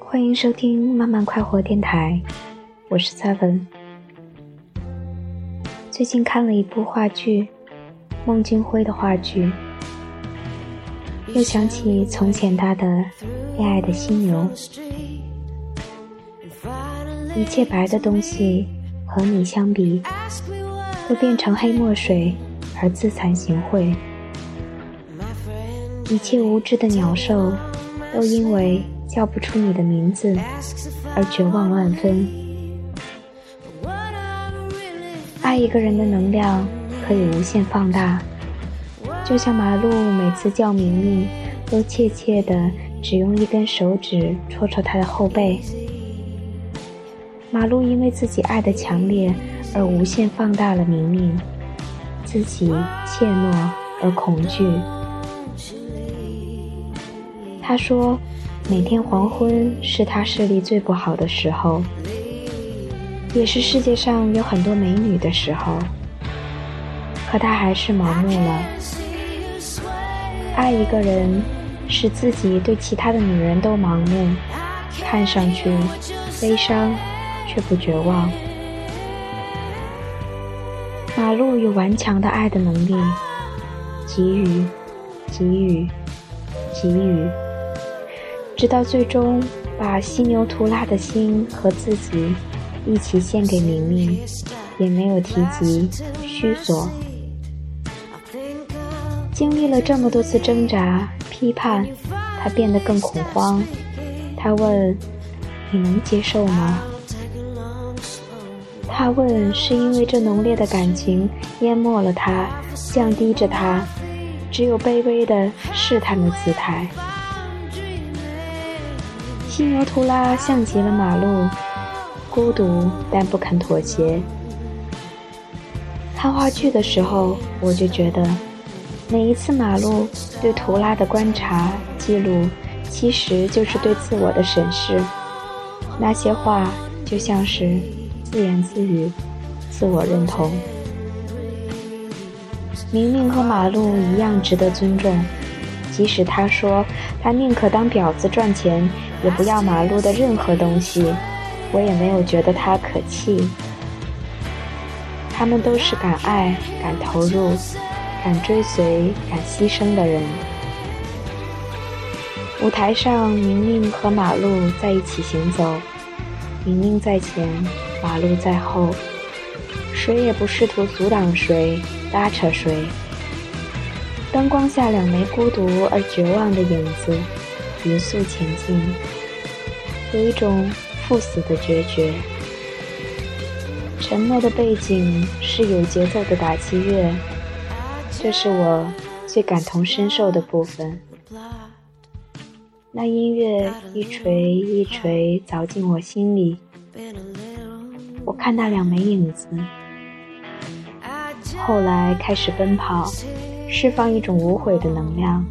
欢迎收听慢慢快活电台，我是 Seven。最近看了一部话剧，孟京辉的话剧，又想起从前他的《恋爱的犀牛》，一切白的东西和你相比，都变成黑墨水而自惭形秽；一切无知的鸟兽，都因为叫不出你的名字而绝望万分。爱一个人的能量可以无限放大，就像马路每次叫明明，都怯怯的只用一根手指戳戳他的后背。马路因为自己爱的强烈而无限放大了明明，自己怯懦而恐惧。他说，每天黄昏是他视力最不好的时候。也是世界上有很多美女的时候，可他还是盲目了。爱一个人，使自己对其他的女人都盲目，看上去悲伤却不绝望。马路有顽强的爱的能力，给予，给予，给予，直到最终把犀牛图拉的心和自己。一起献给明明，也没有提及虚索。经历了这么多次挣扎、批判，他变得更恐慌。他问：“你能接受吗？”他问，是因为这浓烈的感情淹没了他，降低着他，只有卑微的试探的姿态。犀牛图拉像极了马路。孤独，但不肯妥协。看话剧的时候，我就觉得，每一次马路对图拉的观察记录，其实就是对自我的审视。那些话就像是自言自语，自我认同。明明和马路一样值得尊重，即使他说他宁可当婊子赚钱，也不要马路的任何东西。我也没有觉得他可气，他们都是敢爱、敢投入、敢追随、敢牺牲的人。舞台上，明明和马路在一起行走，明明在前，马路在后，谁也不试图阻挡谁、拉扯谁。灯光下，两枚孤独而绝望的影子匀速前进，有一种。赴死的决绝，沉默的背景是有节奏的打击乐，这是我最感同身受的部分。那音乐一锤一锤凿进我心里，我看那两枚影子，后来开始奔跑，释放一种无悔的能量。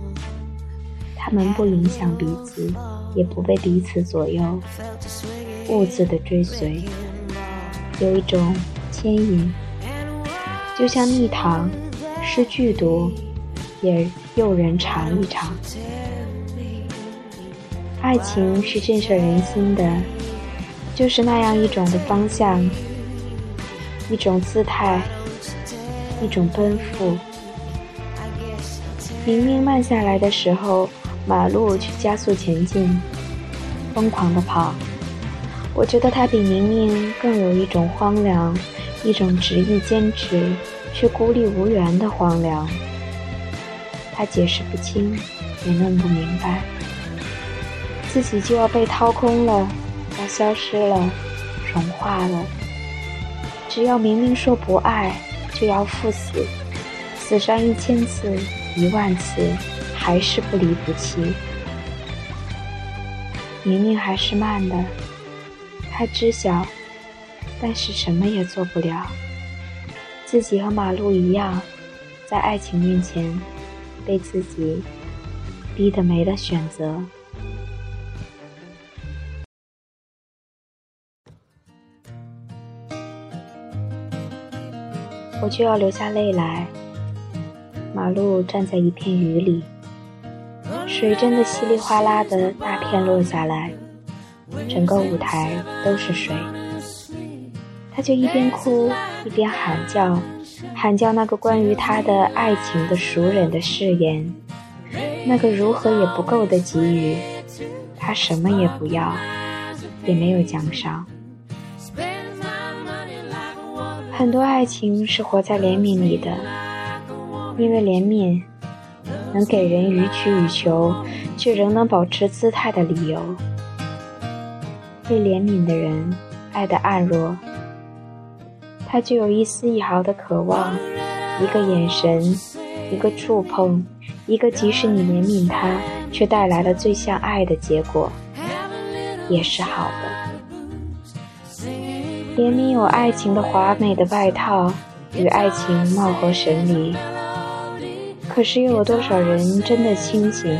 他们不影响彼此，也不被彼此左右。兀自的追随，有一种牵引，就像蜜糖，是剧毒，也诱人尝一尝。爱情是震慑人心的，就是那样一种的方向，一种姿态，一种奔赴。明明慢下来的时候，马路去加速前进，疯狂的跑。我觉得他比明明更有一种荒凉，一种执意坚持却孤立无援的荒凉。他解释不清，也弄不明白，自己就要被掏空了，要消失了，融化了。只要明明说不爱，就要赴死，死上一千次、一万次，还是不离不弃。明明还是慢的。他知晓，但是什么也做不了。自己和马路一样，在爱情面前，被自己逼得没了选择。我就要流下泪来。马路站在一片雨里，水真的稀里哗啦的大片落下来。整个舞台都是水。他就一边哭一边喊叫，喊叫那个关于他的爱情的熟人的誓言，那个如何也不够的给予，他什么也不要，也没有奖赏。很多爱情是活在怜悯里的，因为怜悯能给人予取予求却仍能保持姿态的理由。被怜悯的人爱得暗弱。他就有一丝一毫的渴望，一个眼神，一个触碰，一个即使你怜悯他，却带来了最像爱的结果，也是好的。怜悯有爱情的华美的外套，与爱情貌合神离。可是又有多少人真的清醒？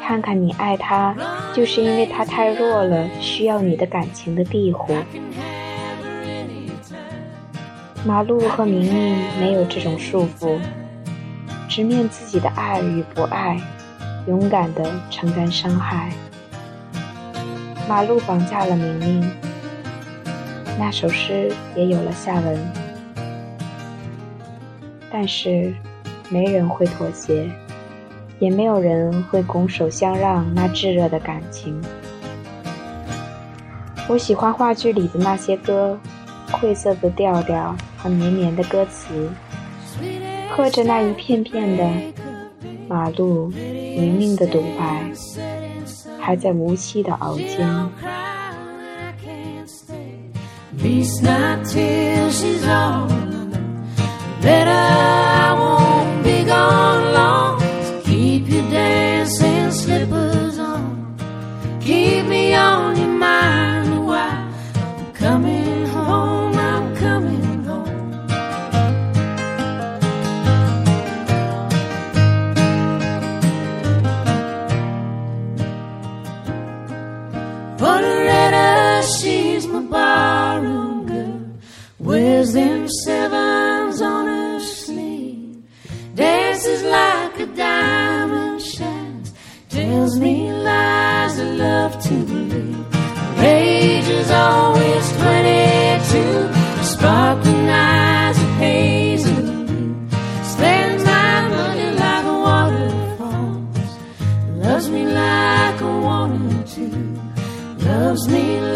看看你爱他，就是因为他太弱了，需要你的感情的庇护。马路和明明没有这种束缚，直面自己的爱与不爱，勇敢地承担伤害。马路绑架了明明，那首诗也有了下文。但是，没人会妥协，也没有人会拱手相让那炙热的感情。我喜欢话剧里的那些歌，晦涩的调调。和绵绵的歌词，喝着那一片片的马路明明的独白，还在无期的熬煎。Wears them sevens on her sleeve, dances like a diamond shines, tells me lies I love to believe. Age is always twenty-two, sparkling eyes of hazel blue. Spends my money like waterfalls, loves me like a wanted too, loves me. Like